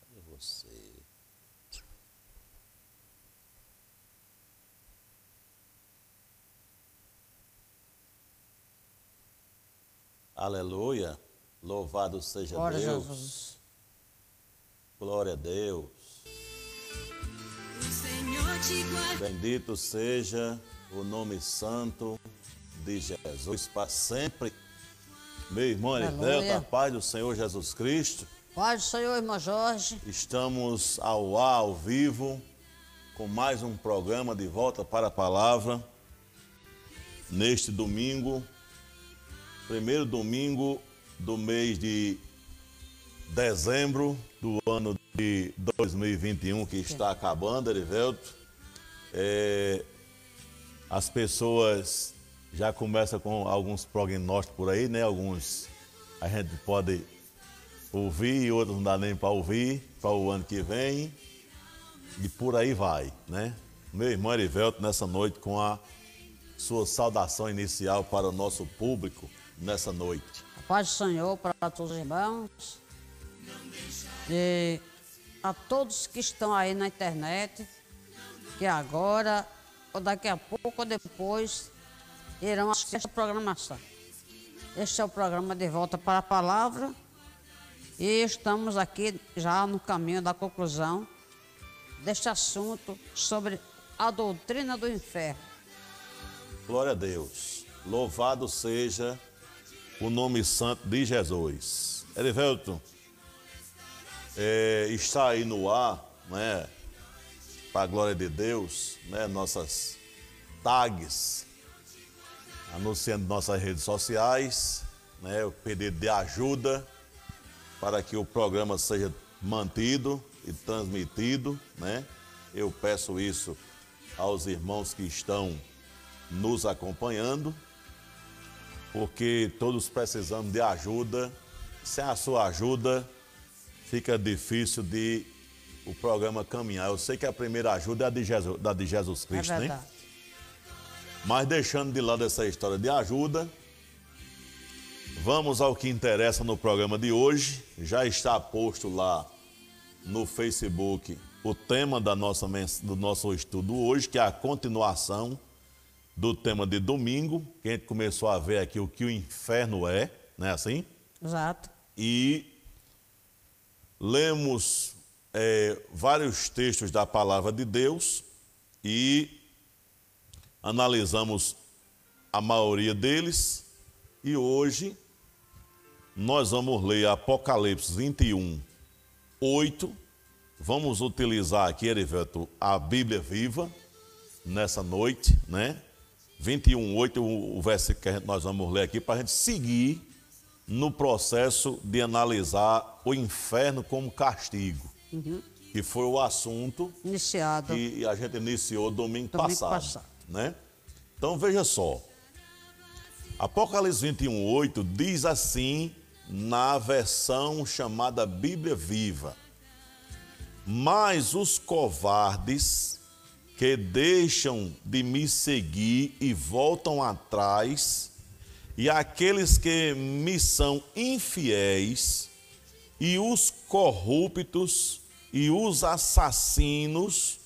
Cadê você? Aleluia. Louvado seja Glória Deus. Jesus. Glória a Deus. O Senhor te guarda. Bendito seja o nome santo de Jesus para sempre. Meu irmão Aleluia. Heriberto, a paz do Senhor Jesus Cristo. Paz do Senhor, irmão Jorge. Estamos ao ar, ao vivo, com mais um programa de volta para a palavra. Neste domingo, primeiro domingo do mês de dezembro do ano de 2021 que está acabando, Erivelto. É, as pessoas já começam com alguns prognósticos por aí, né? Alguns a gente pode ouvir, outros não dá nem para ouvir, para o ano que vem. E por aí vai, né? Meu irmão Erivelto, nessa noite, com a sua saudação inicial para o nosso público nessa noite. A paz do Senhor para todos os irmãos. E a todos que estão aí na internet, que agora, ou daqui a pouco ou depois, irão assistir essa programação. Este é o programa de volta para a palavra. E estamos aqui já no caminho da conclusão deste assunto sobre a doutrina do inferno. Glória a Deus. Louvado seja o nome santo de Jesus. Erivelto, é, está aí no ar, né? Para a glória de Deus, né? Nossas tags, anunciando nossas redes sociais, né? O pedido de ajuda para que o programa seja mantido e transmitido, né? Eu peço isso aos irmãos que estão nos acompanhando, porque todos precisamos de ajuda. Sem a sua ajuda, fica difícil de o programa caminhar. Eu sei que a primeira ajuda é a de Jesus, da de Jesus É Cristo, né? Mas deixando de lado essa história de ajuda, vamos ao que interessa no programa de hoje. Já está posto lá no Facebook o tema da nossa, do nosso estudo hoje, que é a continuação do tema de domingo, que a gente começou a ver aqui o que o inferno é, não é assim? Exato. e lemos eh, vários textos da palavra de Deus e analisamos a maioria deles e hoje nós vamos ler Apocalipse 21, 8. Vamos utilizar aqui, Erivelto, a Bíblia viva nessa noite, né? 21, 8, o, o versículo que nós vamos ler aqui para a gente seguir no processo de analisar o inferno como castigo, que foi o assunto Iniciado. que a gente iniciou domingo, Domingo passado, passado. Né? Então veja só. Apocalipse 21, 8 diz assim na versão chamada Bíblia Viva: Mas os covardes que deixam de me seguir e voltam atrás, e aqueles que me são infiéis, e os corruptos, e os assassinos,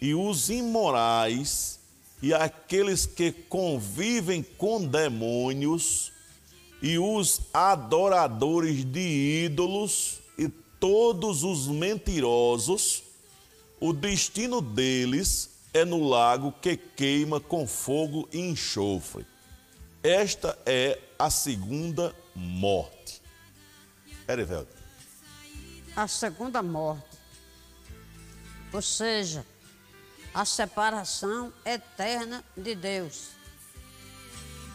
e os imorais, e aqueles que convivem com demônios, e os adoradores de ídolos, e todos os mentirosos, o destino deles é no lago que queima com fogo e enxofre. Esta é a segunda morte. Erivelto, a segunda morte. Ou seja, a separação eterna de Deus.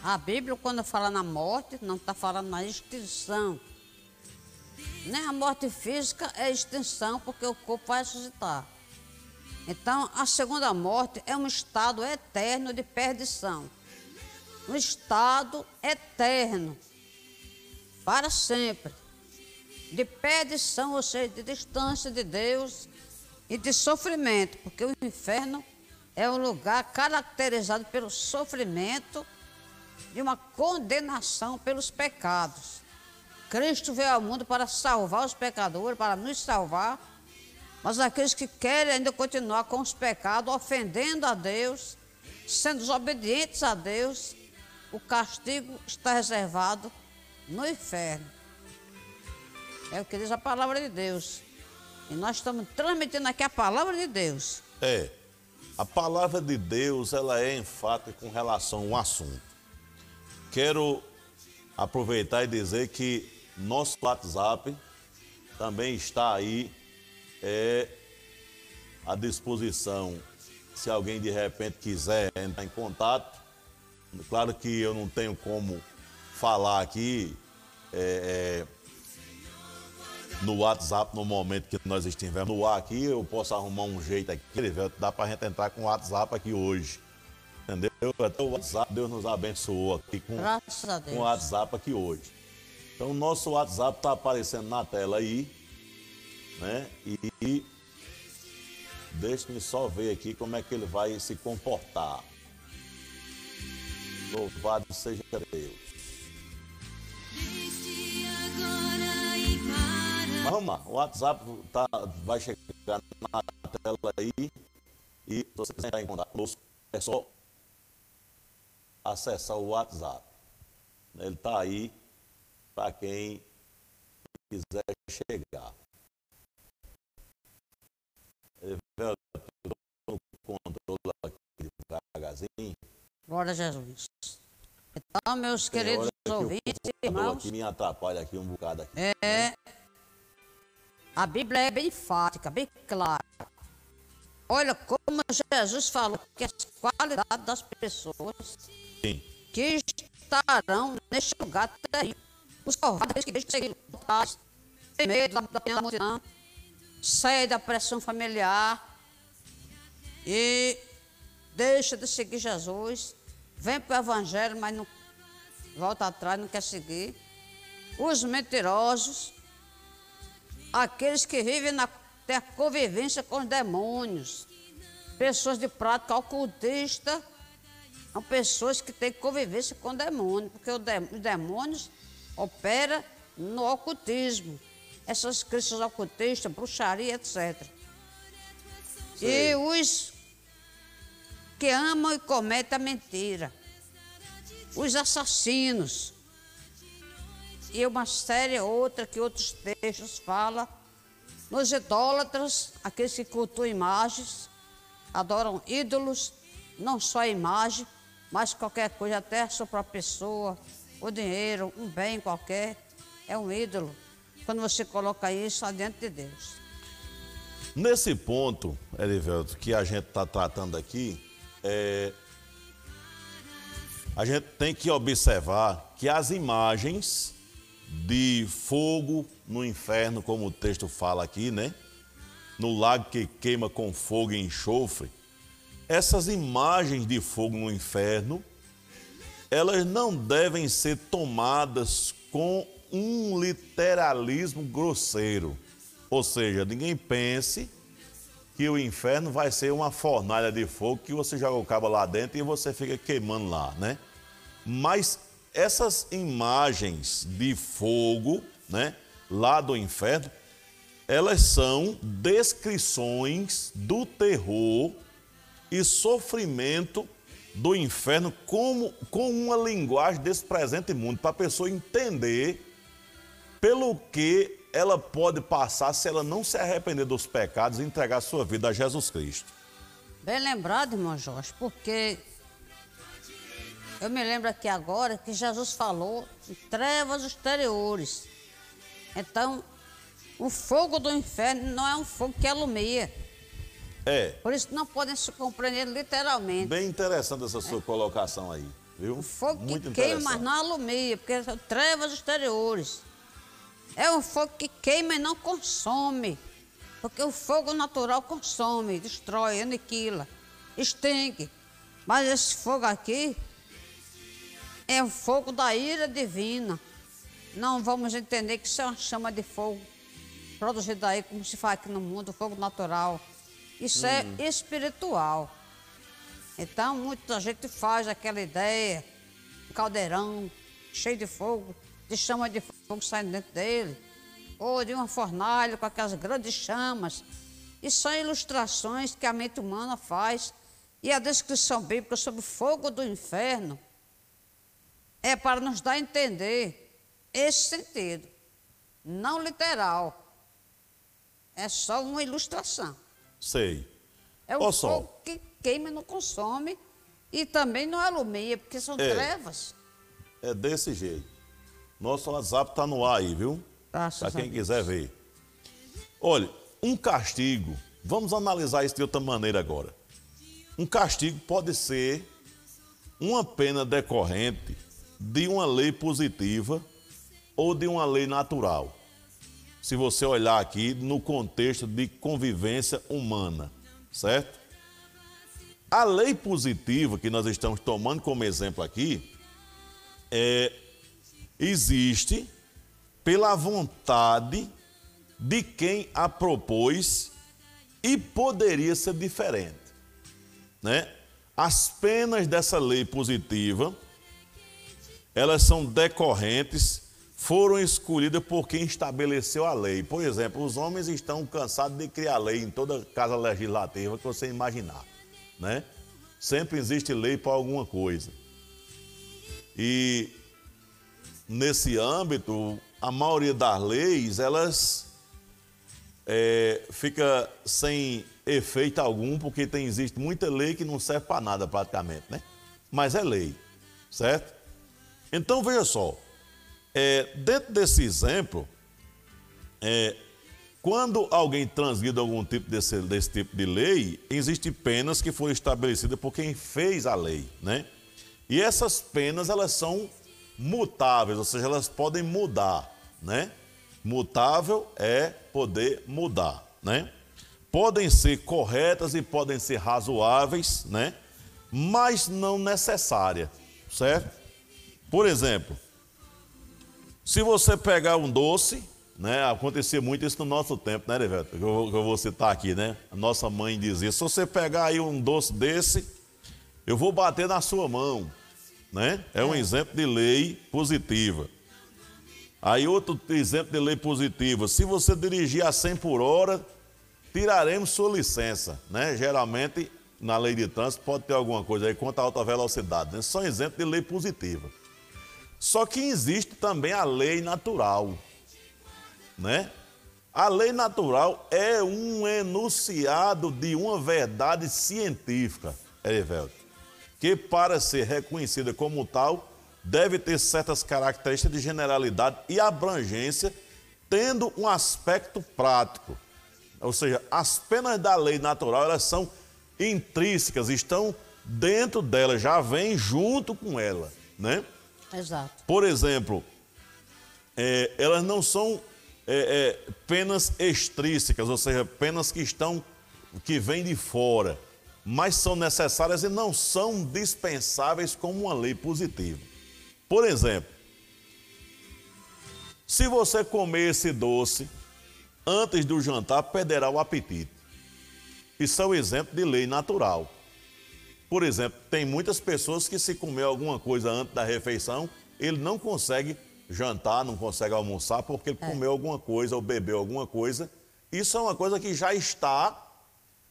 A Bíblia, quando fala na morte, não está falando na extinção. Nem a morte física é extinção, porque o corpo vai ressuscitar. Então, a segunda morte é um estado eterno de perdição. Um estado eterno, para sempre de perdição, ou seja, de distância de Deus e de sofrimento, porque o inferno é um lugar caracterizado pelo sofrimento de uma condenação pelos pecados. Cristo veio ao mundo para salvar os pecadores, para nos salvar. Mas aqueles que querem ainda continuar com os pecados, ofendendo a Deus, sendo desobedientes a Deus, o castigo está reservado no inferno. É o que diz a palavra de Deus. E nós estamos transmitindo aqui a palavra de Deus. É. A palavra de Deus, ela é enfática com relação ao assunto. Quero aproveitar e dizer que nosso WhatsApp também está aí é, à disposição. Se alguém de repente quiser entrar em contato, claro que eu não tenho como falar aqui é, é, no WhatsApp no momento que nós estivermos no ar aqui, eu posso arrumar um jeito aqui, dá para a gente entrar com o WhatsApp aqui hoje. Entendeu? Até o WhatsApp, Deus nos abençoou aqui com, com o WhatsApp aqui hoje. Então, o nosso WhatsApp está aparecendo na tela aí, né? E, e deixe-me só ver aqui como é que ele vai se comportar. Louvado seja Deus. Lá, o WhatsApp tá, vai chegar na tela aí. E se você quiser entrar em contato conosco, é só acessar o WhatsApp. Ele está aí para quem quiser chegar. Veio no controle aqui devagarzinho. Glória a Jesus. Então, meus queridos ouvintes, irmãos. Aqui me atrapalha aqui um bocado. Aqui. É. A Bíblia é bem enfática, bem clara. Olha como Jesus falou que as qualidades das pessoas Sim. que estarão neste lugar terrível. Os covardes que deixam seguir tem medo da pena multidão, sai da pressão familiar e deixa de seguir Jesus, vem para o Evangelho, mas não volta atrás, não quer seguir. Os mentirosos, aqueles que vivem na ter convivência com os demônios, pessoas de prática ocultista, são pessoas que têm convivência com demônios, porque os demônios operam no ocultismo. Essas crenças ocultistas, bruxaria, etc. Sim. E os que amam e cometem a mentira. Os assassinos. E uma série outra que outros textos falam. Nos idólatras, aqueles que cultuam imagens, adoram ídolos, não só a imagem, mas qualquer coisa, até a sua própria pessoa, o dinheiro, um bem qualquer, é um ídolo. Quando você coloca isso adiante de Deus. Nesse ponto, Erivelto, que a gente está tratando aqui, é... a gente tem que observar que as imagens de fogo no inferno, como o texto fala aqui, né? No lago que queima com fogo e enxofre, essas imagens de fogo no inferno, elas não devem ser tomadas com um literalismo grosseiro. Ou seja, ninguém pense que o inferno vai ser uma fornalha de fogo que você joga o cabo lá dentro e você fica queimando lá, né? Mas essas imagens de fogo, né, lá do inferno, elas são descrições do terror e sofrimento do inferno como, com uma linguagem desse presente mundo, para a pessoa entender pelo que ela pode passar se ela não se arrepender dos pecados e entregar sua vida a Jesus Cristo. Bem lembrado, irmão Jorge, porque eu me lembro aqui agora que Jesus falou em trevas exteriores. Então, o fogo do inferno não é um fogo que alumia. É. Por isso não podem se compreender literalmente. Bem interessante essa sua é. colocação aí, viu? O fogo Muito que queima, mas não alumia, porque são trevas exteriores. É um fogo que queima e não consome. Porque o fogo natural consome, destrói, aniquila, extingue. Mas esse fogo aqui é o fogo da ira divina. Não vamos entender que isso é uma chama de fogo produzida aí, como se faz aqui no mundo, fogo natural. Isso é hum. é espiritual. Então, muita gente faz aquela ideia, um caldeirão cheio de fogo, de chama de fogo saindo dentro dele, ou de uma fornalha com aquelas grandes chamas. E são ilustrações que a mente humana faz. E a descrição bíblica sobre o fogo do inferno é para nos dar a entender esse sentido, não literal. É só uma ilustração. Sei. É o só. fogo que queima e não consome e também não alumia, porque são É. trevas. É desse jeito. Nosso WhatsApp tá no ar aí, viu? Graças Para quem quiser ver. Olha, um castigo, vamos analisar isso de outra maneira agora. Um castigo pode ser uma pena decorrente de uma lei positiva ou de uma lei natural. Se você olhar aqui no contexto de convivência humana, certo? A lei positiva que nós estamos tomando como exemplo aqui é, existe pela vontade de quem a propôs e poderia ser diferente, né? As penas dessa lei positiva, elas são decorrentes, foram escolhidas por quem estabeleceu a lei. Por exemplo, os homens estão cansados de criar lei em toda casa legislativa que você imaginar, né? Sempre existe lei para alguma coisa. E nesse âmbito, a maioria das leis, elas é, fica sem efeito algum, porque tem, existe muita lei que não serve para nada praticamente, né? Mas é lei, certo? Então veja só, é, dentro desse exemplo, é, quando alguém transgride algum tipo desse, desse tipo de lei, existem penas que foram estabelecidas por quem fez a lei, né? E essas penas, elas são mutáveis, ou seja, elas podem mudar, né? Mutável é poder mudar, né? Podem ser corretas e podem ser razoáveis, né? Mas não necessária, certo? Por exemplo, se você pegar um doce, né? Acontecia muito isso no nosso tempo, né, Reveto? Que eu, eu vou citar aqui, né? A nossa mãe dizia: se você pegar aí um doce desse, eu vou bater na sua mão, né? É um exemplo de lei positiva. Aí outro exemplo de lei positiva: se você dirigir a 100 por hora, tiraremos sua licença, né? Geralmente na lei de trânsito pode ter alguma coisa aí contra a alta velocidade, né? São exemplos de lei positiva. Só que existe também a lei natural, né? A lei natural é um enunciado de uma verdade científica, Erivelto, que para ser reconhecida como tal, deve ter certas características de generalidade e abrangência, tendo um aspecto prático. Ou seja, as penas da lei natural, elas são intrínsecas, estão dentro dela, já vem junto com ela, né? Exato. Por exemplo, é, elas não são é, é, penas extrínsecas, ou seja, penas que estão, que vêm de fora, mas são necessárias e não são dispensáveis como uma lei positiva. Por exemplo, se você comer esse doce antes do jantar, perderá o apetite. Isso é um exemplo de lei natural. Por exemplo, tem muitas pessoas que se comer alguma coisa antes da refeição, ele não consegue jantar, não consegue almoçar porque ele comeu alguma coisa ou bebeu alguma coisa. Isso é uma coisa que já está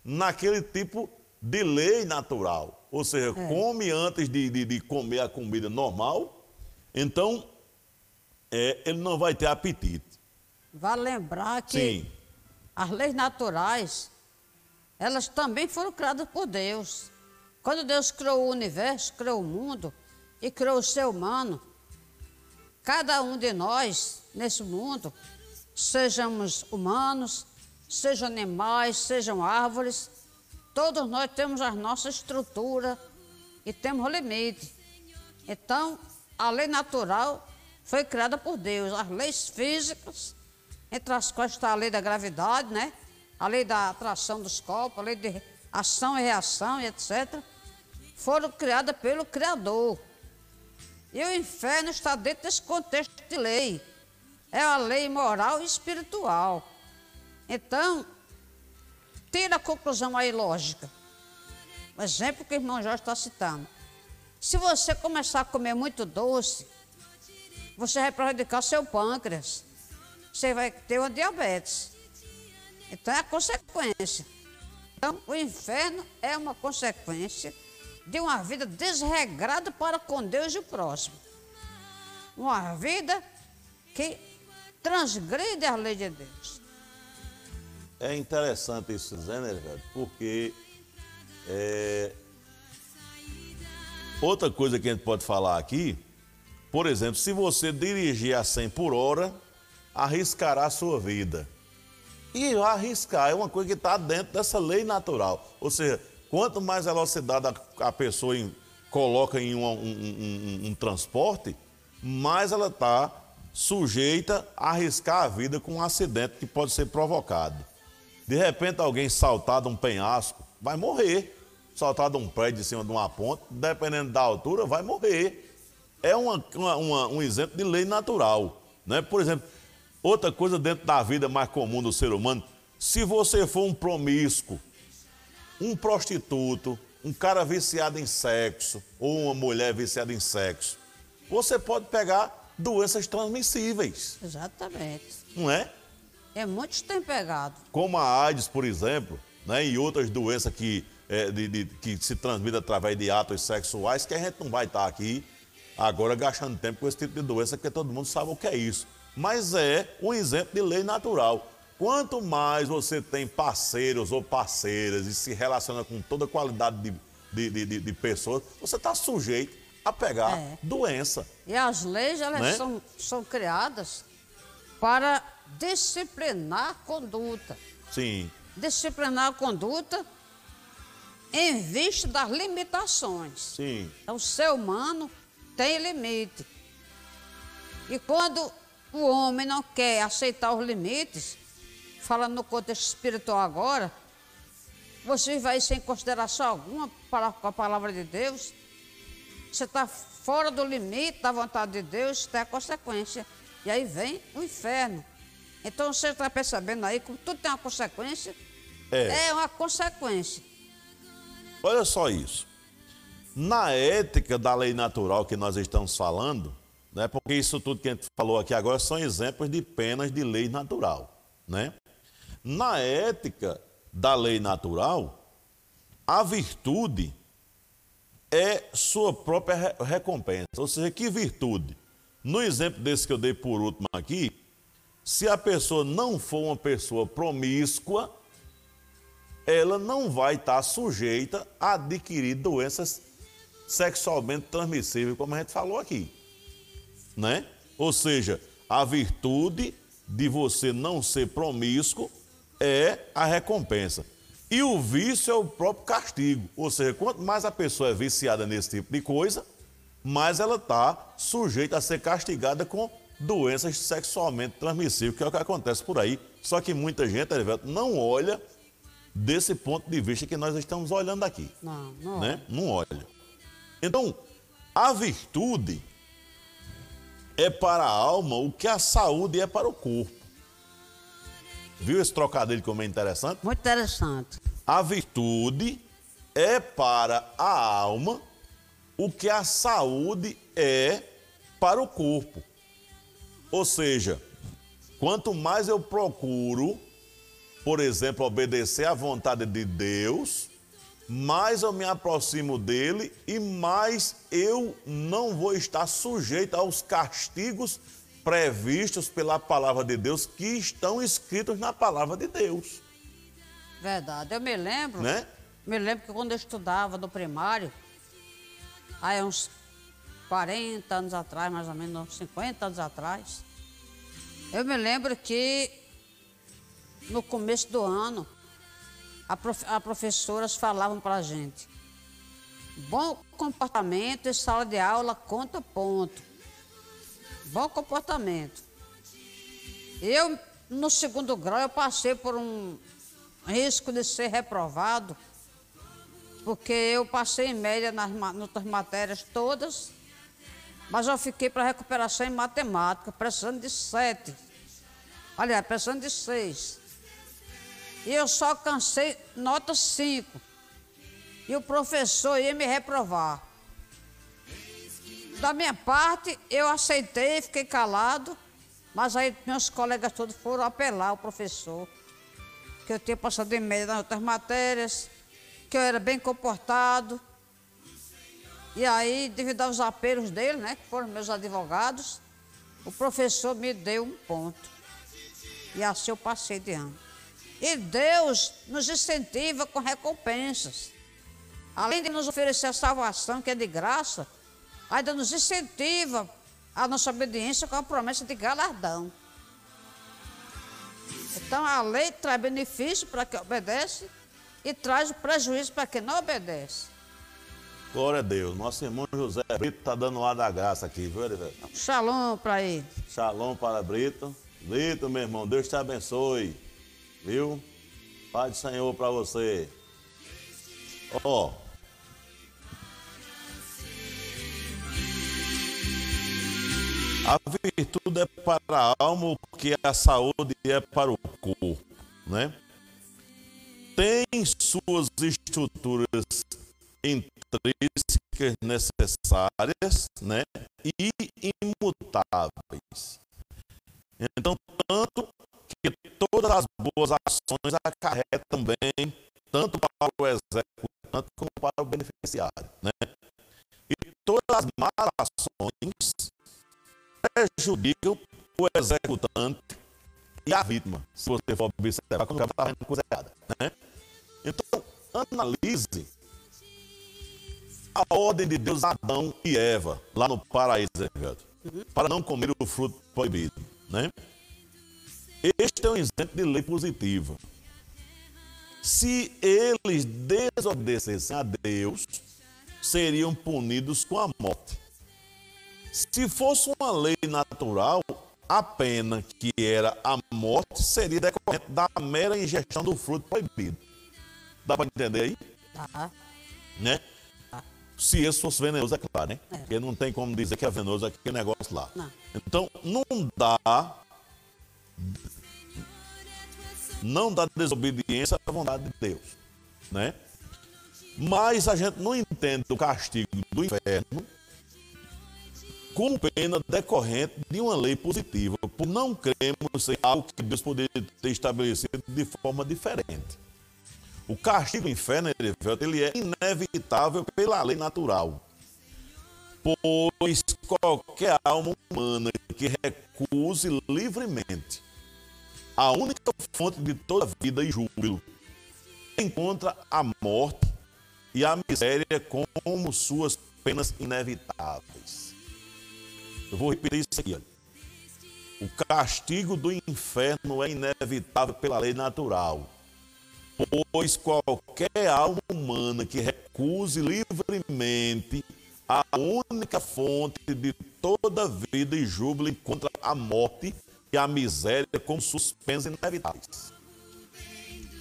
naquele tipo de lei natural. Ou seja, come antes de, de- de comer a comida normal, então é, ele não vai ter apetite. Vale lembrar que Sim, as leis naturais, elas também foram criadas por Deus. Quando Deus criou o universo, criou o mundo e criou o ser humano, cada um de nós nesse mundo, sejamos humanos, sejam animais, sejam árvores, todos nós temos a nossa estrutura e temos limite. Então, a lei natural foi criada por Deus. As leis físicas, entre as quais está a lei da gravidade, né? A lei da atração dos corpos, a lei de ação e reação e etc. Foram criadas pelo Criador. E o inferno está dentro desse contexto de lei. É a lei moral e espiritual. Então, tira a conclusão aí lógica. O exemplo que o irmão Jorge está citando. Se você começar a comer muito doce, você vai prejudicar seu pâncreas. Você vai ter uma diabetes. Então é a consequência. Então, o inferno é uma consequência de uma vida desregrada para com Deus e o próximo. Uma vida que transgride a lei de Deus. É interessante isso, Zé, né, velho? Porque é, outra coisa que a gente pode falar aqui, por exemplo, se você dirigir a 100 por hora, arriscará a sua vida. E arriscar é uma coisa que está dentro dessa lei natural. Ou seja, quanto mais velocidade a, a pessoa em- coloca em um, um- um- um- transporte, mais ela está sujeita a arriscar a vida com um acidente que pode ser provocado. De repente, alguém saltar de um penhasco, vai morrer. Saltar de um prédio de cima de uma ponte, dependendo da altura, vai morrer. É uma- uma- uma- um exemplo de lei natural. Né? Por exemplo, outra coisa dentro da vida mais comum do ser humano, se você for um promíscuo, um prostituto, um cara viciado em sexo, ou uma mulher viciada em sexo, você pode pegar doenças transmissíveis, Exatamente. não é? E muitos têm pegado. como a AIDS, por exemplo, né, e outras doenças que, é, de- de- que se transmitem através de atos sexuais, que a gente não vai estar aqui agora gastando tempo com esse tipo de doença, porque todo mundo sabe o que é isso. Mas é um exemplo de lei natural. Quanto mais você tem parceiros ou parceiras e se relaciona com toda qualidade de, de, de- de- pessoas, você está sujeito a pegar É. doença. E as leis, elas Né? são, são criadas para disciplinar a conduta. Sim, Disciplinar a conduta em vista das limitações. sim, Então, o ser humano tem limite. E quando o homem não quer aceitar os limites, falando no contexto espiritual agora, você vai sem consideração alguma para com a palavra de Deus, você está fora do limite da vontade de Deus, tem a consequência. E aí vem o inferno. Então você está percebendo aí que tudo tem uma consequência? É. É uma consequência. Olha só isso. Na ética da lei natural que nós estamos falando, né, porque isso tudo que a gente falou aqui agora são exemplos de penas de lei natural. Né? Na ética da lei natural, a virtude é sua própria re- recompensa. Ou seja, que virtude? No exemplo desse que eu dei por último aqui, se a pessoa não for uma pessoa promíscua, ela não vai estar sujeita a adquirir doenças sexualmente transmissíveis, como a gente falou aqui. Né? Ou seja, a virtude de você não ser promíscuo é a recompensa. E o vício é o próprio castigo. Ou seja, quanto mais a pessoa é viciada nesse tipo de coisa, mais ela está sujeita a ser castigada com doenças sexualmente transmissíveis, que é o que acontece por aí. Só que muita gente, não olha desse ponto de vista que nós estamos olhando aqui. Não, não. Né? Não olha. Então, a virtude é para a alma o que a saúde é para o corpo. Viu esse trocadilho como é interessante? Muito interessante. A virtude é para a alma o que a saúde é para o corpo. Ou seja, quanto mais eu procuro, por exemplo, obedecer à vontade de Deus, mais eu me aproximo dele e mais eu não vou estar sujeito aos castigos previstos pela palavra de Deus que estão escritos na palavra de Deus, Verdade. Eu me lembro, né? me lembro que quando eu estudava no primário, aí uns 40 anos atrás, mais ou menos, uns 50 anos atrás, eu me lembro que no começo do ano, a prof, as professoras falavam para a gente, bom comportamento em sala de aula conta ponto. Bom comportamento. Eu, no segundo grau, eu passei por um risco de ser reprovado, porque eu passei em média nas outras matérias todas, mas eu fiquei para recuperação em matemática, precisando de sete. Aliás, precisando de seis. E eu só alcancei nota cinco. E o professor ia me reprovar. Da minha parte, eu aceitei, fiquei calado, mas aí meus colegas todos foram apelar ao professor, que eu tinha passado em média nas outras matérias, que eu era bem comportado. E aí, devido aos apelos dele, né, que foram meus advogados, o professor me deu um ponto. E assim eu passei de ano. E Deus nos incentiva com recompensas. Além de nos oferecer a salvação, que é de graça, ainda nos incentiva a nossa obediência com a promessa de galardão. Então a lei traz benefício para quem obedece e traz prejuízo para quem não obedece. Glória a Deus. Nosso irmão José Brito está dando o ar da graça aqui, viu? Shalom para ele. Shalom para Brito. Brito, meu irmão, Deus te abençoe. Viu? Pai do Senhor para você. Ó. A virtude é para a alma, o que a saúde é para o corpo, né? Tem suas estruturas intrínsecas necessárias, né? E imutáveis. Então, tanto que todas as boas ações acarretam bem, tanto para o executante como para o beneficiário, né? E todas as más ações prejudicam o executante e a vítima, se você for observar quando está fazendo coisa errada. Né? Então, analise a ordem de Deus Adão e Eva, lá no paraíso, para não comer o fruto proibido. Né? Este é um exemplo de lei positiva. Se eles desobedecessem a Deus, seriam punidos com a morte. Se fosse uma lei natural, a pena que era a morte seria decorrente da mera ingestão do fruto proibido. Dá para entender aí? Tá. Né? Se esse fosse venenoso, é claro, né? É. Porque não tem como dizer que é venenoso aquele negócio lá. Não. Então, não dá. Não dá desobediência à vontade de Deus, né? Mas a gente não entende o castigo do inferno como pena decorrente de uma lei positiva, por não cremos ser algo que Deus poderia ter estabelecido de forma diferente. O castigo do inferno, ele é inevitável pela lei natural. Pois qualquer alma humana que recuse livremente a única fonte de toda vida e júbilo encontra a morte e a miséria como suas penas inevitáveis. Eu vou repetir isso aqui. O castigo do inferno é inevitável pela lei natural, pois qualquer alma humana que recuse livremente a única fonte de toda vida e júbilo encontra a morte e a miséria como suas penas inevitáveis.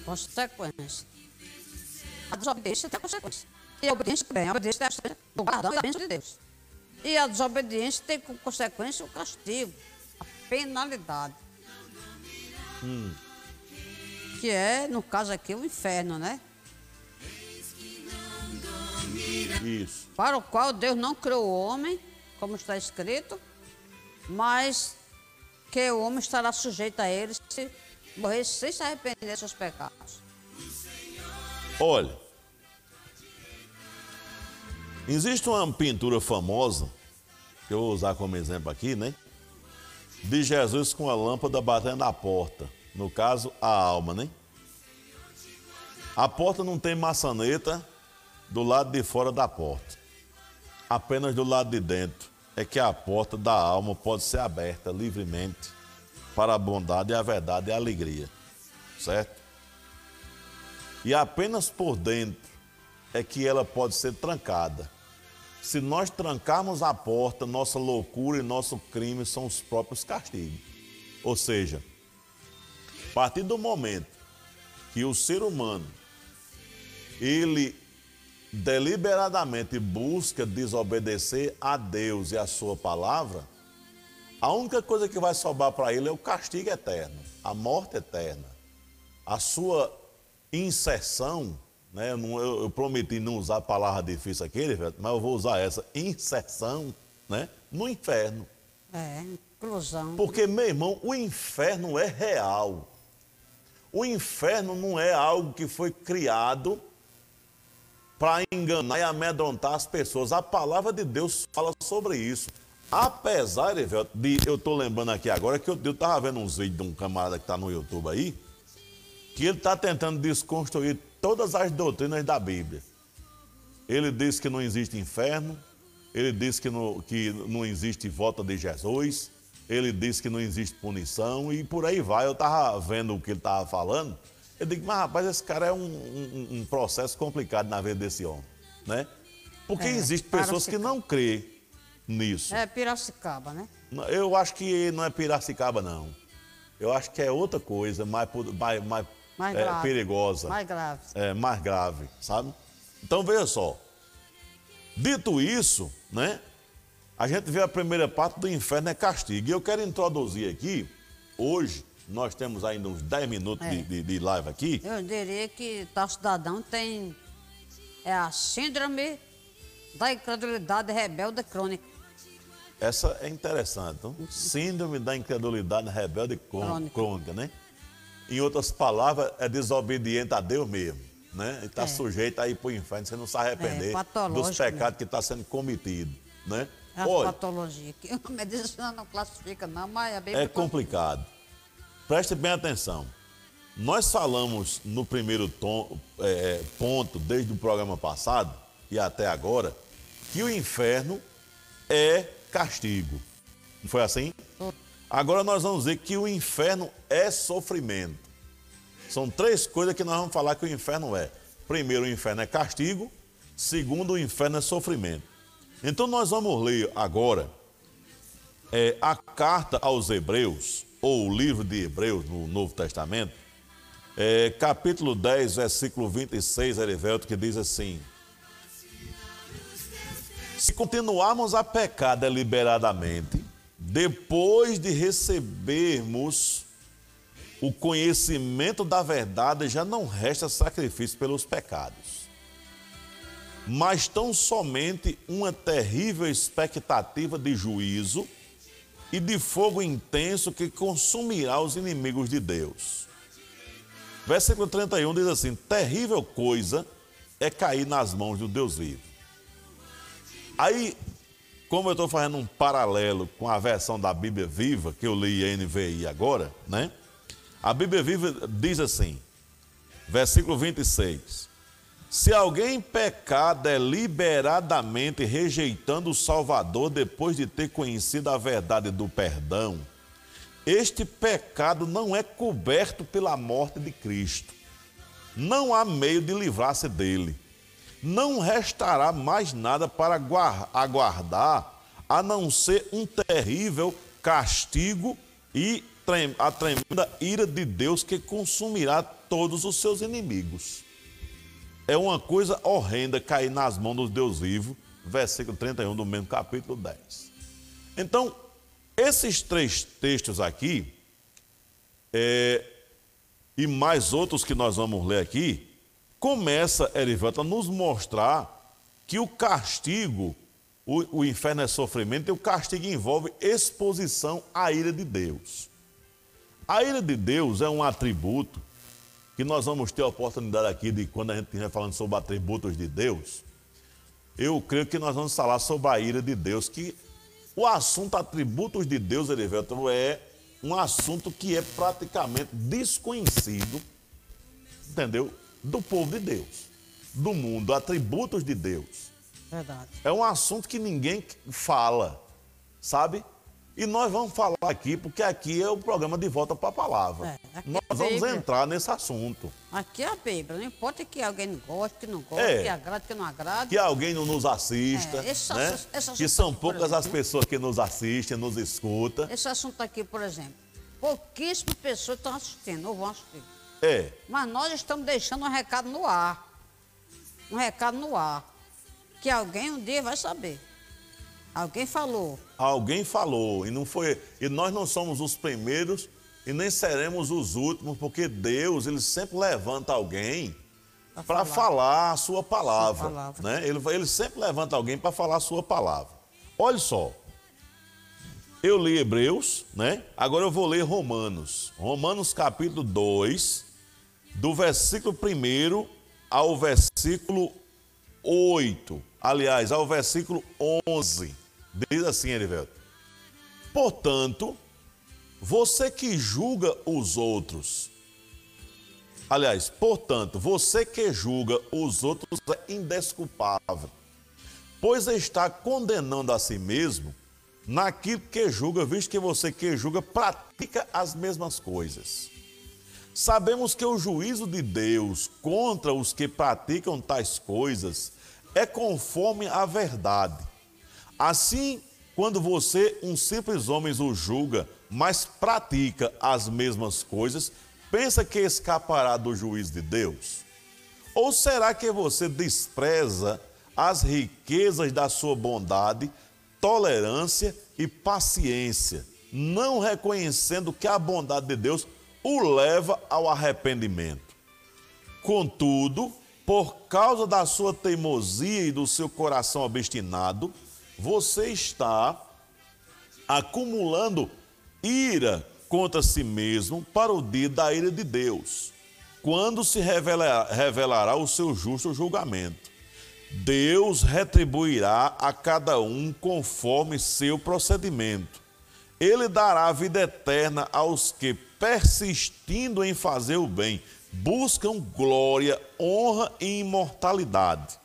Consequência. A desobediência tem consequência. E a obediência também. A obediência tem o guardão e a bênção de Deus. E a desobediência tem como consequência o castigo, a penalidade. Que é, no caso aqui, o inferno, né? Isso. Para o qual Deus não criou o homem, como está escrito, mas que o homem estará sujeito a ele se morrer sem se arrepender dos seus pecados. Olha, existe uma pintura famosa, que eu vou usar como exemplo aqui, né? De Jesus com a lâmpada batendo na porta. No caso, a alma, né? A porta não tem maçaneta do lado de fora da porta. Apenas do lado de dentro é que a porta da alma pode ser aberta livremente para a bondade, a verdade e a alegria. Certo? E apenas por dentro é que ela pode ser trancada. Se nós trancarmos a porta, nossa loucura e nosso crime são os próprios castigos. Ou seja, a partir do momento que o ser humano ele deliberadamente busca desobedecer a Deus e a sua palavra, a única coisa que vai sobrar para ele é o castigo eterno, a morte eterna. A sua inserção, né? eu, não- eu- eu prometi não usar a palavra difícil aqui, mas eu vou usar essa, inserção né? No inferno. É, inclusão. Porque, meu irmão, o inferno é real. O inferno não é algo que foi criado para enganar e amedrontar as pessoas. A palavra de Deus fala sobre isso. Apesar, de eu estou lembrando aqui agora que eu estava vendo uns vídeos de um camarada que está no YouTube aí, que ele está tentando desconstruir todas as doutrinas da Bíblia. Ele diz que não existe inferno, ele diz que não, que não existe volta de Jesus, ele diz que não existe punição e por aí vai. Eu estava vendo o que ele estava falando. Eu digo, mas rapaz, esse cara é um, um, um processo complicado na vida desse homem, né? Porque É, existem pessoas que não crêem nisso. É Piracicaba, né? Eu acho que não é Piracicaba, não. Eu acho que é outra coisa, mais, mais, mais, Mais é, grave. perigosa. Mais grave. É, mais grave, sabe? Então veja só. Dito isso, né? A gente vê a primeira parte do inferno é castigo. E eu quero introduzir aqui, hoje, nós temos ainda uns 10 minutos É. de, de- de live aqui. Eu diria que tal cidadão tem é a síndrome da incredulidade rebelde crônica. Essa é interessante. Então, síndrome da incredulidade rebelde crô- Crônica. crônica, né? Em outras palavras, é desobediente a Deus mesmo, né? Está É. sujeito a ir para o inferno, você não se arrepender É, dos pecados que está sendo cometido, né? É a Olha, patologia. Que a medicina não classifica, não, mas a Bíblia é complicado. Preste bem atenção. Nós falamos no primeiro tom- é, ponto, desde o programa passado e até agora, que o inferno é castigo. Não foi assim? Agora nós vamos dizer que o inferno é sofrimento. São três coisas que nós vamos falar que o inferno é. Primeiro, o inferno é castigo. Segundo, o inferno é sofrimento. Então nós vamos ler agora é, a carta aos Hebreus, ou o livro de Hebreus no Novo Testamento, é, capítulo 10, versículo 26, Erivelto, que diz assim: Se continuarmos a pecar deliberadamente, depois de recebermos o conhecimento da verdade, já não resta sacrifício pelos pecados. Mas tão somente uma terrível expectativa de juízo e de fogo intenso que consumirá os inimigos de Deus. Versículo 31 diz assim: Terrível coisa é cair nas mãos do Deus vivo. Aí, como eu estou fazendo um paralelo com a versão da Bíblia Viva, que eu li NVI agora, né? A Bíblia Viva diz assim, versículo 26. Se alguém pecar deliberadamente rejeitando o Salvador depois de ter conhecido a verdade do perdão, este pecado não é coberto pela morte de Cristo. Não há meio de livrar-se dele. Não restará mais nada para guar- aguardar a não ser um terrível castigo e a tremenda ira de Deus que consumirá todos os seus inimigos. É uma coisa horrenda cair nas mãos dos Deus vivo, versículo 31 do mesmo capítulo 10. Então, esses três textos aqui, é, e mais outros que nós vamos ler aqui, começa, Erivelto, a nos mostrar que o castigo, o, o inferno é sofrimento, e o castigo envolve exposição à ira de Deus. A ira de Deus é um atributo que nós vamos ter a oportunidade aqui de quando a gente estiver falando sobre atributos de Deus, eu creio que nós vamos falar sobre a ira de Deus, que o assunto atributos de Deus, Erivelto, é um assunto que é praticamente desconhecido, entendeu? Do povo de Deus, do mundo, atributos de Deus. Verdade. É um assunto que ninguém fala, sabe? E nós vamos falar aqui, porque aqui é o programa de volta para a palavra. É, aqui nós é vamos Bíblia. entrar nesse assunto. Aqui é a Bíblia. Não importa que alguém goste, que não goste, É. que agrade, que não agrade. que alguém não nos assista, É, esse né? assunto- esse que são aqui, poucas as exemplo. pessoas que nos assistem, nos escutam. Esse assunto aqui, por exemplo, pouquíssimas pessoas estão assistindo, ou vão assistir. É, Mas nós estamos deixando um recado no ar. Um recado no ar. Que alguém um dia vai saber. Alguém falou. alguém falou e não foi, e nós não somos os primeiros e nem seremos os últimos, porque Deus, ele sempre levanta alguém para falar. falar a sua palavra, Sua palavra. né? Ele, ele sempre levanta alguém para falar a sua palavra. Olha só. Eu li Hebreus, né? Agora eu vou ler Romanos. Romanos capítulo 2, do versículo 1 ao versículo 8. Aliás, ao versículo 11. Diz assim, Erivelto. Portanto, você que julga os outros. Aliás, portanto, você que julga os outros é indesculpável, pois está condenando a si mesmo naquilo que julga, visto que você que julga pratica as mesmas coisas. Sabemos que o juízo de Deus contra os que praticam tais coisas é conforme a verdade. Assim, quando você, um simples homem, o julga, mas pratica as mesmas coisas, pensa que escapará do juízo de Deus? Ou será que você despreza as riquezas da sua bondade, tolerância e paciência, não reconhecendo que a bondade de Deus o leva ao arrependimento? Contudo, por causa da sua teimosia e do seu coração obstinado, você está acumulando ira contra si mesmo para o dia da ira de Deus, quando se revelará, revelará o seu justo julgamento. Deus retribuirá a cada um conforme seu procedimento. Ele dará vida eterna aos que, persistindo em fazer o bem, buscam glória, honra e imortalidade.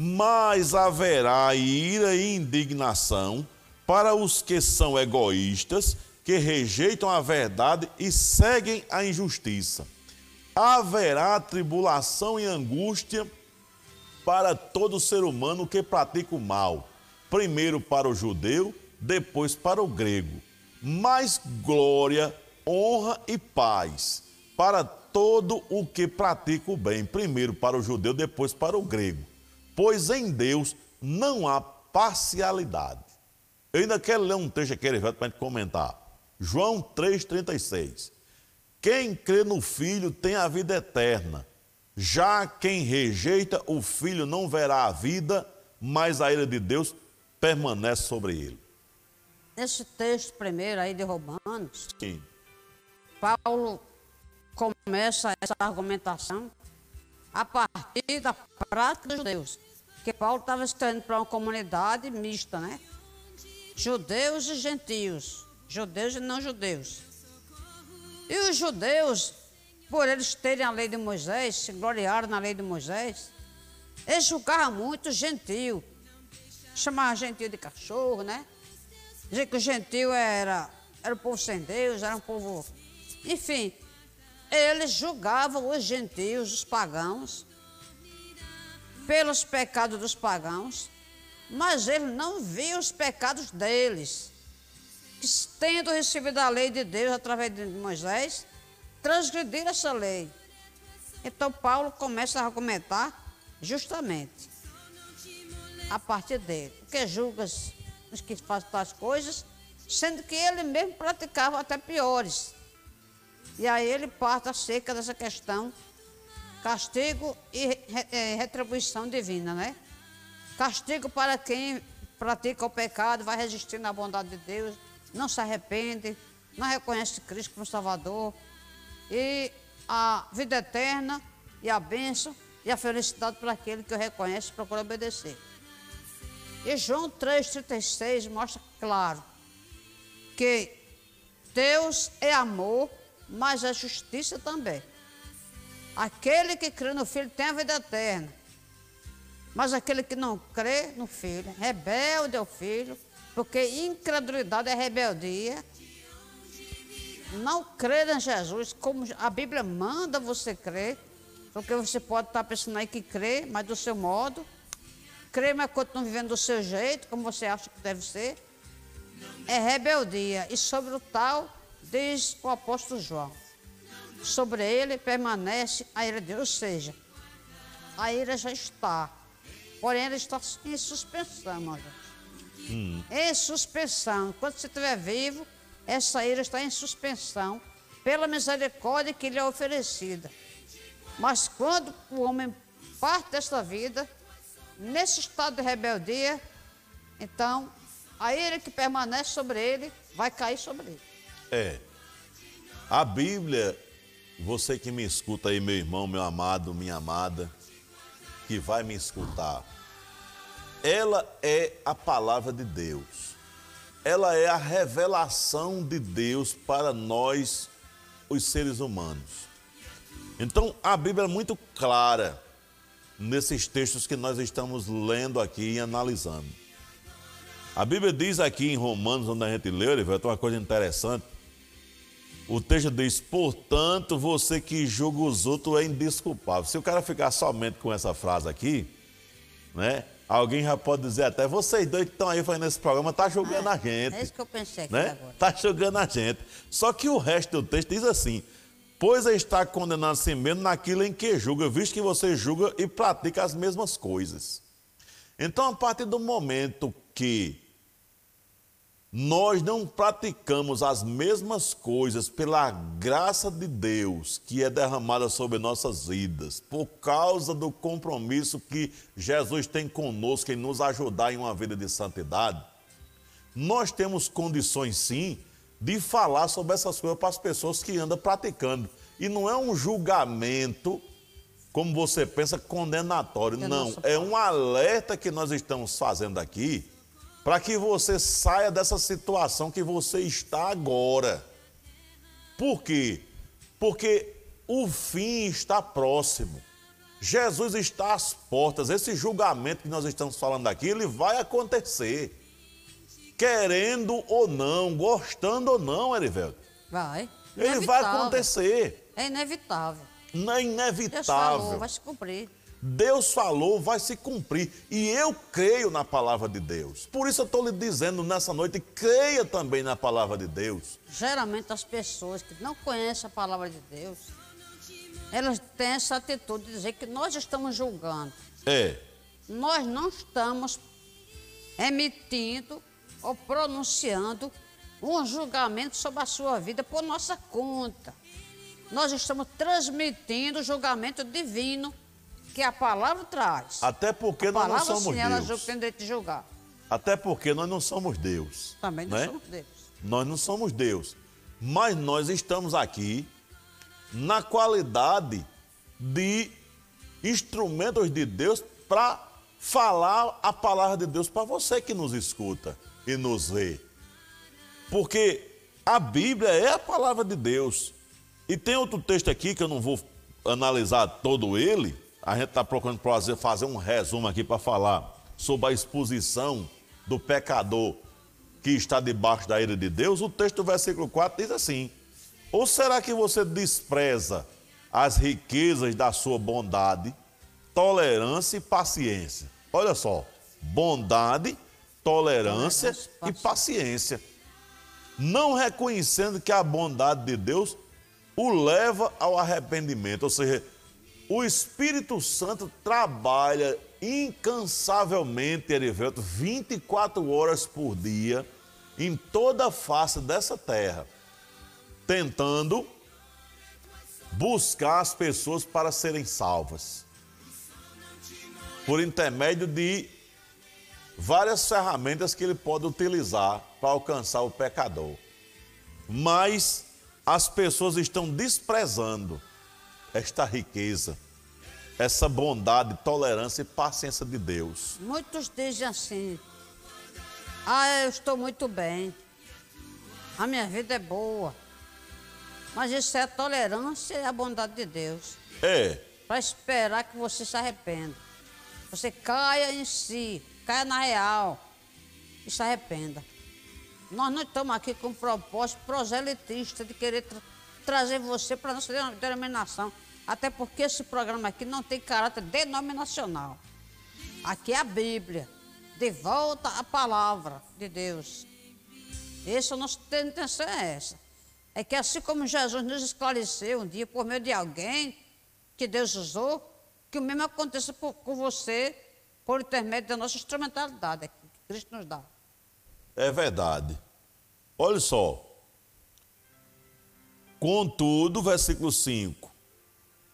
Mas haverá ira e indignação para os que são egoístas que rejeitam a verdade e seguem a injustiça. Haverá tribulação e angústia para todo ser humano que pratica o mal, primeiro para o judeu, depois para o grego. Mas glória, honra e paz para todo o que pratica o bem, primeiro para o judeu, depois para o grego. Pois em Deus não há parcialidade. Eu ainda quero ler um texto aqui, para a gente comentar. João 3,36. Quem crê no Filho tem a vida eterna. Já quem rejeita o Filho não verá a vida, mas a ira de Deus permanece sobre ele. Esse texto primeiro aí de Romanos, Sim. Paulo começa essa argumentação a partir da prática dos judeus. Porque Paulo estava escrevendo para uma comunidade mista, né? Judeus e gentios judeus e não judeus. E os judeus, por eles terem a lei de Moisés, se gloriaram na lei de Moisés, eles julgavam muito gentio. Chamavam gentio de cachorro, né? Dizia que o gentio era, era o povo sem Deus, era um povo. Enfim, eles julgavam os gentios, os pagãos, pelos pecados dos pagãos, mas eles não viam os pecados deles que, tendo recebido a lei de Deus através de Moisés, transgrediram essa lei. Então Paulo começa a argumentar justamente a partir dele. Porque julga os que fazem tais coisas, sendo que ele mesmo praticava até piores. E aí ele parte acerca dessa questão, castigo e é, retribuição divina, né? Castigo para quem pratica o pecado, vai resistir na bondade de Deus, não se arrepende, não reconhece Cristo como Salvador. E a vida eterna e a bênção e a felicidade para aquele que o reconhece e procura obedecer. E João 3,36 mostra claro que Deus é amor, mas é justiça também. Aquele que crê no Filho tem a vida eterna. Mas aquele que não crê no Filho, rebelde ao Filho, porque incredulidade é rebeldia. Não crer em Jesus, como a Bíblia manda você crer, porque você pode estar pensando aí que crê, mas do seu modo. Crê, mas continua vivendo do seu jeito, como você acha que deve ser. É rebeldia. E sobre o tal, diz o apóstolo João. Sobre ele permanece a ira de Deus, ou seja, a ira já está. Porém, ela está em suspensão, irmão hum. em suspensão. Quando você estiver vivo, essa ira está em suspensão pela misericórdia que lhe é oferecida. Mas quando o homem parte desta vida, nesse estado de rebeldia, então A ira que permanece sobre ele vai cair sobre ele. É. A Bíblia, você que me escuta aí, meu irmão, meu amado, minha amada, que vai me escutar, ela é a palavra de Deus. Ela é a revelação de Deus para nós, os seres humanos. Então, a Bíblia é muito clara nesses textos que nós estamos lendo aqui e analisando. A Bíblia diz aqui em Romanos, onde a gente leu, ele uma coisa interessante. O texto diz: portanto, você que julga os outros é indesculpável. Se o cara ficar somente com essa frase aqui, né? Alguém já pode dizer até, vocês dois que estão aí fazendo esse programa, tá julgando É, a gente. É isso que eu pensei aqui né? agora. Tá julgando a gente. Só que o resto do texto diz assim: Pois está condenado a si mesmo naquilo em que julga, visto que você julga e pratica as mesmas coisas. Então, a partir do momento que nós não praticamos as mesmas coisas pela graça de Deus que é derramada sobre nossas vidas, por causa do compromisso que Jesus tem conosco em nos ajudar em uma vida de santidade, nós temos condições sim de falar sobre essas coisas para as pessoas que andam praticando. E não é um julgamento, como você pensa, condenatório. Não, é um alerta que nós estamos fazendo aqui para que você saia dessa situação que você está agora. Por quê? Porque o fim está próximo. Jesus está às portas. Esse julgamento que nós estamos falando aqui, ele vai acontecer. Querendo ou não, gostando ou não, Erivelto. Vai. Ele vai Inevitável. acontecer. É inevitável. Não é Deus inevitável. falou, vai se cumprir. Deus falou, vai se cumprir. E eu creio na palavra de Deus. Por isso eu estou lhe dizendo nessa noite, creia também na palavra de Deus. Geralmente as pessoas que não conhecem a palavra de Deus, elas têm essa atitude de dizer que nós estamos julgando. É, Nós não estamos emitindo ou pronunciando um julgamento sobre a sua vida por nossa conta. Nós estamos transmitindo o julgamento divino que a palavra traz. até porque a nós não somos sim, ela Deus. tem direito de julgar. Até porque nós não somos Deus. Também não né? somos Deus. Nós não somos Deus. Mas nós estamos aqui na qualidade de instrumentos de Deus para falar a palavra de Deus para você que nos escuta e nos vê. Porque a Bíblia é a palavra de Deus. E tem outro texto aqui que eu não vou analisar todo ele. A gente está procurando fazer, fazer um resumo aqui para falar sobre a exposição do pecador que está debaixo da ira de Deus. O texto do versículo 4 diz assim: Ou será que você despreza as riquezas da sua bondade, tolerância e paciência? Olha só, bondade, tolerância e e paciência não reconhecendo que a bondade de Deus o leva ao arrependimento. Ou seja, o Espírito Santo trabalha incansavelmente, Erivelto, 24 horas por dia, em toda a face dessa terra, tentando buscar as pessoas para serem salvas. Por intermédio de várias ferramentas que ele pode utilizar para alcançar o pecador. Mas as pessoas estão desprezando esta riqueza, essa bondade, tolerância e paciência de Deus. Muitos dizem assim: Ah, eu estou muito bem, a minha vida é boa. Mas isso é a tolerância e a bondade de Deus É, para esperar que você se arrependa. Você caia em si, caia na real e se arrependa. Nós não estamos aqui com um propósito proselitista de querer trazer você para nossa denom- denominação. Até porque esse programa aqui não tem caráter denominacional. Aqui é a Bíblia. De volta à palavra de Deus. Essa é a nossa intenção é essa. É que assim como Jesus nos esclareceu um dia por meio de alguém que Deus usou, que o mesmo aconteça por- com você por intermédio da nossa instrumentalidade que Cristo nos dá. é verdade. Olha só. Contudo, versículo 5.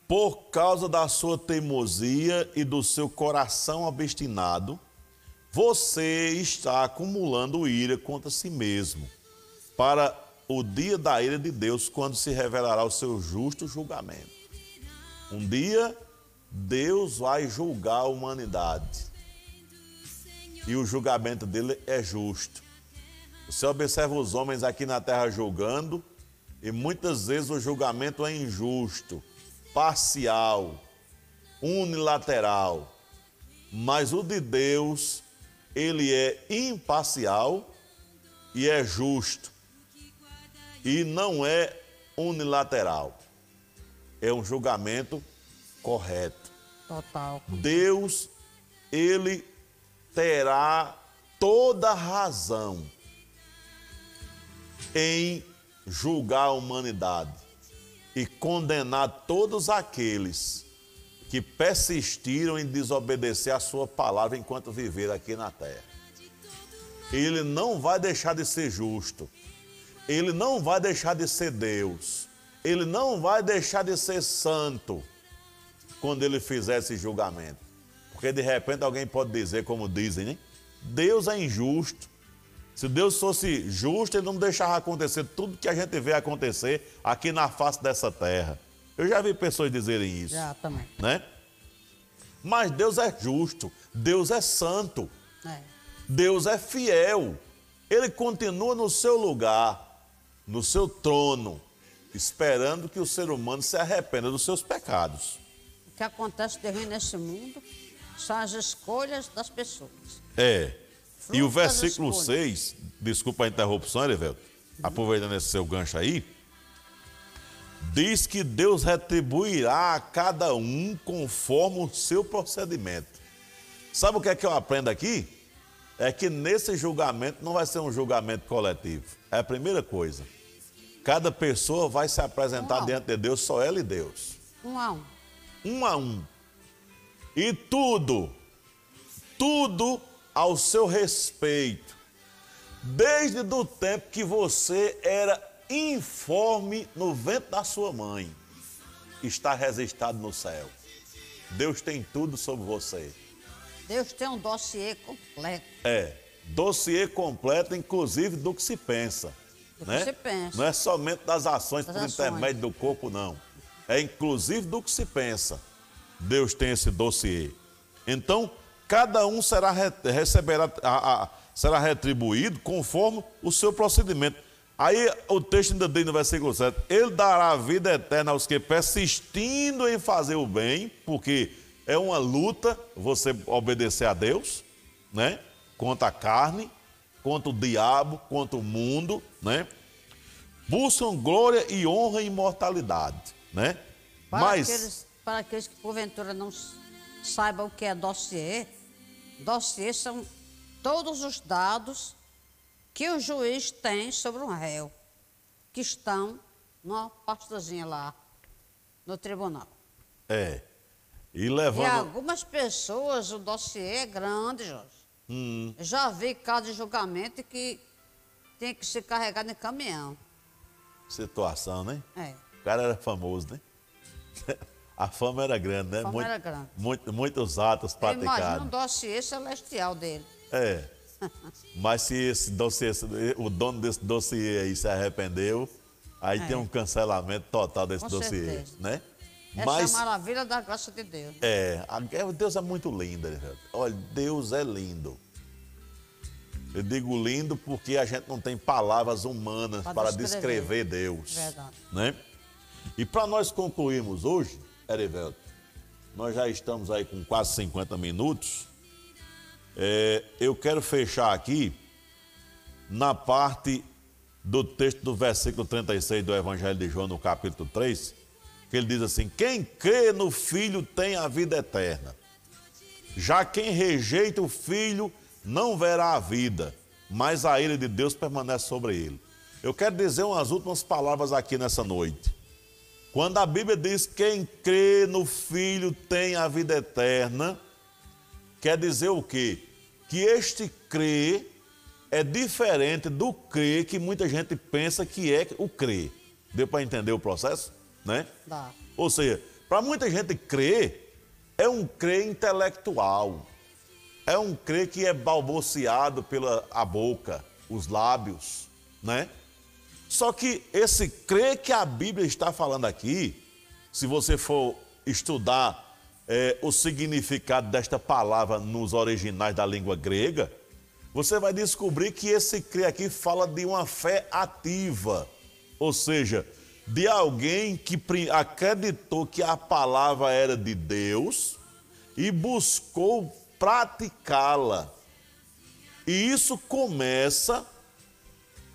Por causa da sua teimosia e do seu coração obstinado, você está acumulando ira contra si mesmo, para o dia da ira de Deus, quando se revelará o seu justo julgamento. Um dia, Deus vai julgar a humanidade. E o julgamento dele é justo. Você observa os homens aqui na terra julgando, e muitas vezes o julgamento é injusto, parcial, unilateral. Mas o de Deus, ele é imparcial e é justo. E não é unilateral. É um julgamento correto. Total. Deus, ele terá toda razão em julgar a humanidade e condenar todos aqueles que persistiram em desobedecer a sua palavra enquanto viver aqui na terra. Ele não vai deixar de ser justo. Ele não vai deixar de ser Deus. Ele não vai deixar de ser santo quando ele fizer esse julgamento. Porque de repente alguém pode dizer, como dizem, né? Deus é injusto. Se Deus fosse justo, ele não deixava acontecer tudo que a gente vê acontecer aqui na face dessa terra. Eu já vi pessoas dizerem isso. Já também. Né? Mas Deus é justo, Deus é santo, É. Deus é fiel. Ele continua no seu lugar, no seu trono, esperando que o ser humano se arrependa dos seus pecados. O que acontece de ruim nesse mundo são as escolhas das pessoas. É. E o versículo escolhas. 6, desculpa a interrupção, Erivelto, aproveitando esse seu gancho aí, diz que Deus retribuirá a cada um conforme o seu procedimento. Sabe o que é que eu aprendo aqui? É que nesse julgamento não vai ser um julgamento coletivo. É a primeira coisa. Cada pessoa vai se apresentar Uau. diante de Deus, só ela e Deus Um a um. um a um. E tudo, tudo ao seu respeito. Desde do tempo que você era informe no ventre da sua mãe, está registrado no céu. Deus tem tudo sobre você. Deus tem um dossiê completo. É, dossiê completo, inclusive do que se pensa. Do que né? se pensa. Não é somente das ações Das por ações. intermédio do corpo, não. É inclusive do que se pensa. Deus tem esse dossiê. Então, cada um será re- receberá, a- a- será retribuído conforme o seu procedimento. Aí o texto ainda diz no versículo 7: Ele dará a vida eterna aos que persistindo em fazer o bem, porque é uma luta você obedecer a Deus, né? Contra a carne, contra o diabo, contra o mundo, né? Buscam glória e honra e imortalidade, né? Para, Mas aqueles, para aqueles que porventura não s- saibam o que é dossiê, dossiê são todos os dados que o juiz tem sobre um réu, que estão numa pastazinha lá, no tribunal. é. E E levando algumas pessoas, o dossiê é grande, Jorge. Hum, Já vi caso de julgamento que tem que se carregar em caminhão. situação, né? É. O cara era famoso, né? A fama era grande, né? fama Muito- era grande. muito- muitos atos Eu imagino um praticados. dossiê celestial dele. É. Mas se esse dossiê, o dono desse dossiê aí se arrependeu, aí É. tem um cancelamento total desse Com dossiê, certeza. né? Essa Mas é a maravilha da graça de Deus. É, a- é, Deus é muito lindo. Olha, Deus é lindo. Eu digo lindo porque a gente não tem palavras humanas para descrever. descrever Deus. Verdade. Né? E para nós concluirmos hoje, Erivelto, nós já estamos aí com quase 50 minutos. É, eu quero fechar aqui na parte do texto do versículo 36 do Evangelho de João, no capítulo 3, que ele diz assim: Quem crê no Filho tem a vida eterna. Já quem rejeita o Filho não verá a vida, mas a ira de Deus permanece sobre ele. Eu quero dizer umas últimas palavras aqui nessa noite. Quando a Bíblia diz quem crê no Filho tem a vida eterna, quer dizer o quê? Que este crer é diferente do crer que muita gente pensa que é o crer. Deu para entender o processo? Né? Dá. Ou seja, para muita gente crer é um crer intelectual. é um crer que é balbuciado pela a boca, os lábios, né? Só que esse crer que a Bíblia está falando aqui, se você for estudar é, o significado desta palavra nos originais da língua grega, você vai descobrir que esse crer aqui fala de uma fé ativa, ou seja, de alguém que acreditou que a palavra era de Deus e buscou praticá-la. E isso começa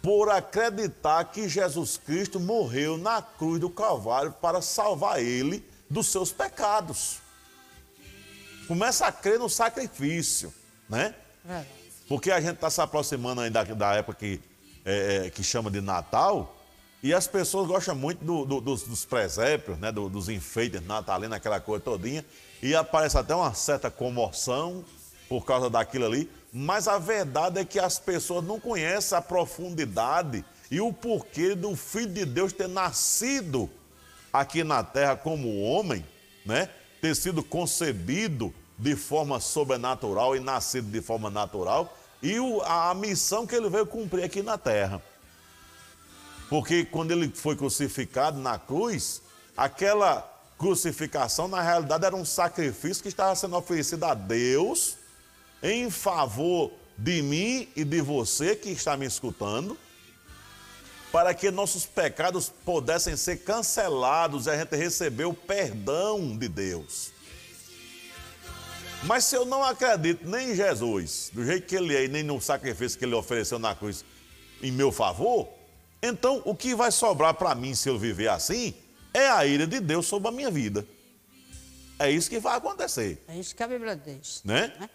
por acreditar que Jesus Cristo morreu na cruz do Calvário para salvar ele dos seus pecados. Começa a crer no sacrifício, né? É. Porque a gente está se aproximando ainda da época que, é, é, que chama de Natal e as pessoas gostam muito do, do, dos, dos, presépios, né? Do, dos enfeites natalinos, aquela coisa todinha. E aparece até uma certa comoção por causa daquilo ali. Mas a verdade é que as pessoas não conhecem a profundidade e o porquê do Filho de Deus ter nascido aqui na terra como homem, né? Ter sido concebido de forma sobrenatural e nascido de forma natural e o, a, a missão que ele veio cumprir aqui na terra. Porque quando ele foi crucificado na cruz, aquela crucificação na realidade era um sacrifício que estava sendo oferecido a Deus em favor de mim e de você que está me escutando, para que nossos pecados pudessem ser cancelados e a gente receber o perdão de Deus. Mas se eu não acredito nem em Jesus, do jeito que ele é, e nem no sacrifício que ele ofereceu na cruz em meu favor, então o que vai sobrar para mim se eu viver assim é a ira de Deus sobre a minha vida. É isso que vai acontecer. É isso que a Bíblia diz. Né? né?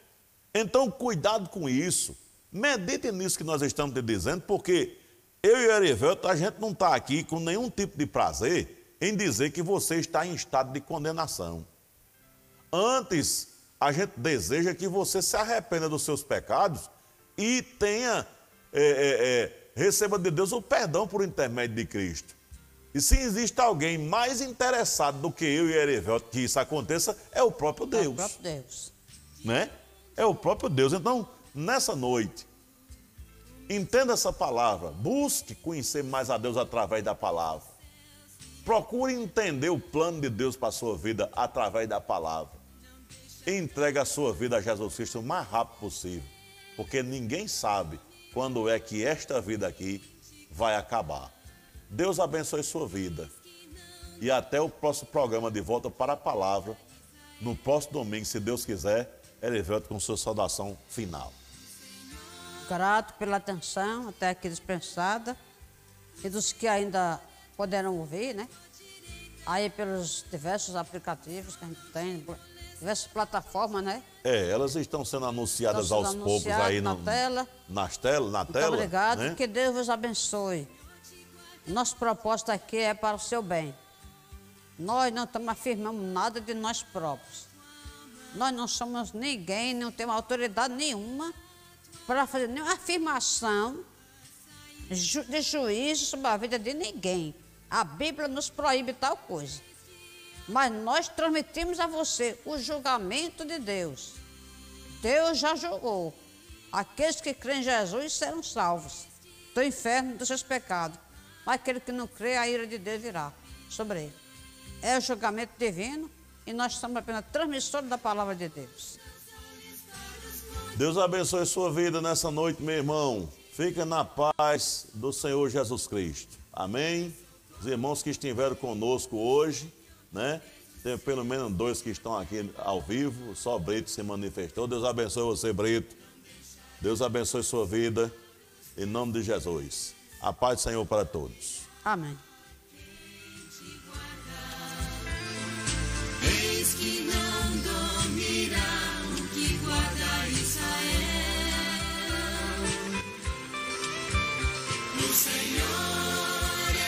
Então, cuidado com isso. Medite nisso que nós estamos te dizendo, porque eu e o Erivelto, a gente não está aqui com nenhum tipo de prazer em dizer que você está em estado de condenação. Antes, a gente deseja que você se arrependa dos seus pecados e tenha, é, é, é, receba de Deus o perdão por intermédio de Cristo. E se existe alguém mais interessado do que eu e Erivelto que isso aconteça, é o próprio Deus. É o próprio Deus. Né? É o próprio Deus. Então, nessa noite, entenda essa palavra, busque conhecer mais a Deus através da palavra. Procure entender o plano de Deus para a sua vida através da palavra. Entregue a sua vida a Jesus Cristo o mais rápido possível, porque ninguém sabe quando é que esta vida aqui vai acabar. Deus abençoe sua vida. E até o próximo programa de Volta para a Palavra, no próximo domingo, se Deus quiser. Erivelto com sua saudação final. Grato pela atenção até aqui dispensada e dos que ainda poderão ouvir, né? Aí pelos diversos aplicativos que a gente tem, diversas plataformas, né? É, elas estão sendo anunciadas estão sendo aos poucos aí na no, tela. Nas telas, na Muito tela. obrigado, né? que Deus vos abençoe. Nossa proposta aqui é para o seu bem. Nós não estamos afirmando nada de nós próprios. Nós não somos ninguém, não temos autoridade nenhuma para fazer nenhuma afirmação de juízo sobre a vida de ninguém. A Bíblia nos proíbe tal coisa. Mas nós transmitimos a você o julgamento de Deus. Deus já julgou. Aqueles que creem em Jesus serão salvos do inferno dos seus pecados. Mas aquele que não crê, a ira de Deus virá sobre ele. É o julgamento divino e nós somos apenas transmissores da palavra de Deus. Deus abençoe sua vida nessa noite, meu irmão. Fica na paz do Senhor Jesus Cristo. Amém? Os irmãos que estiveram conosco hoje, né? Tem pelo menos dois que estão aqui ao vivo. Só Brito se manifestou. Deus abençoe você, Brito. Deus abençoe sua vida. Em nome de Jesus. A paz do Senhor para todos. Amém. Que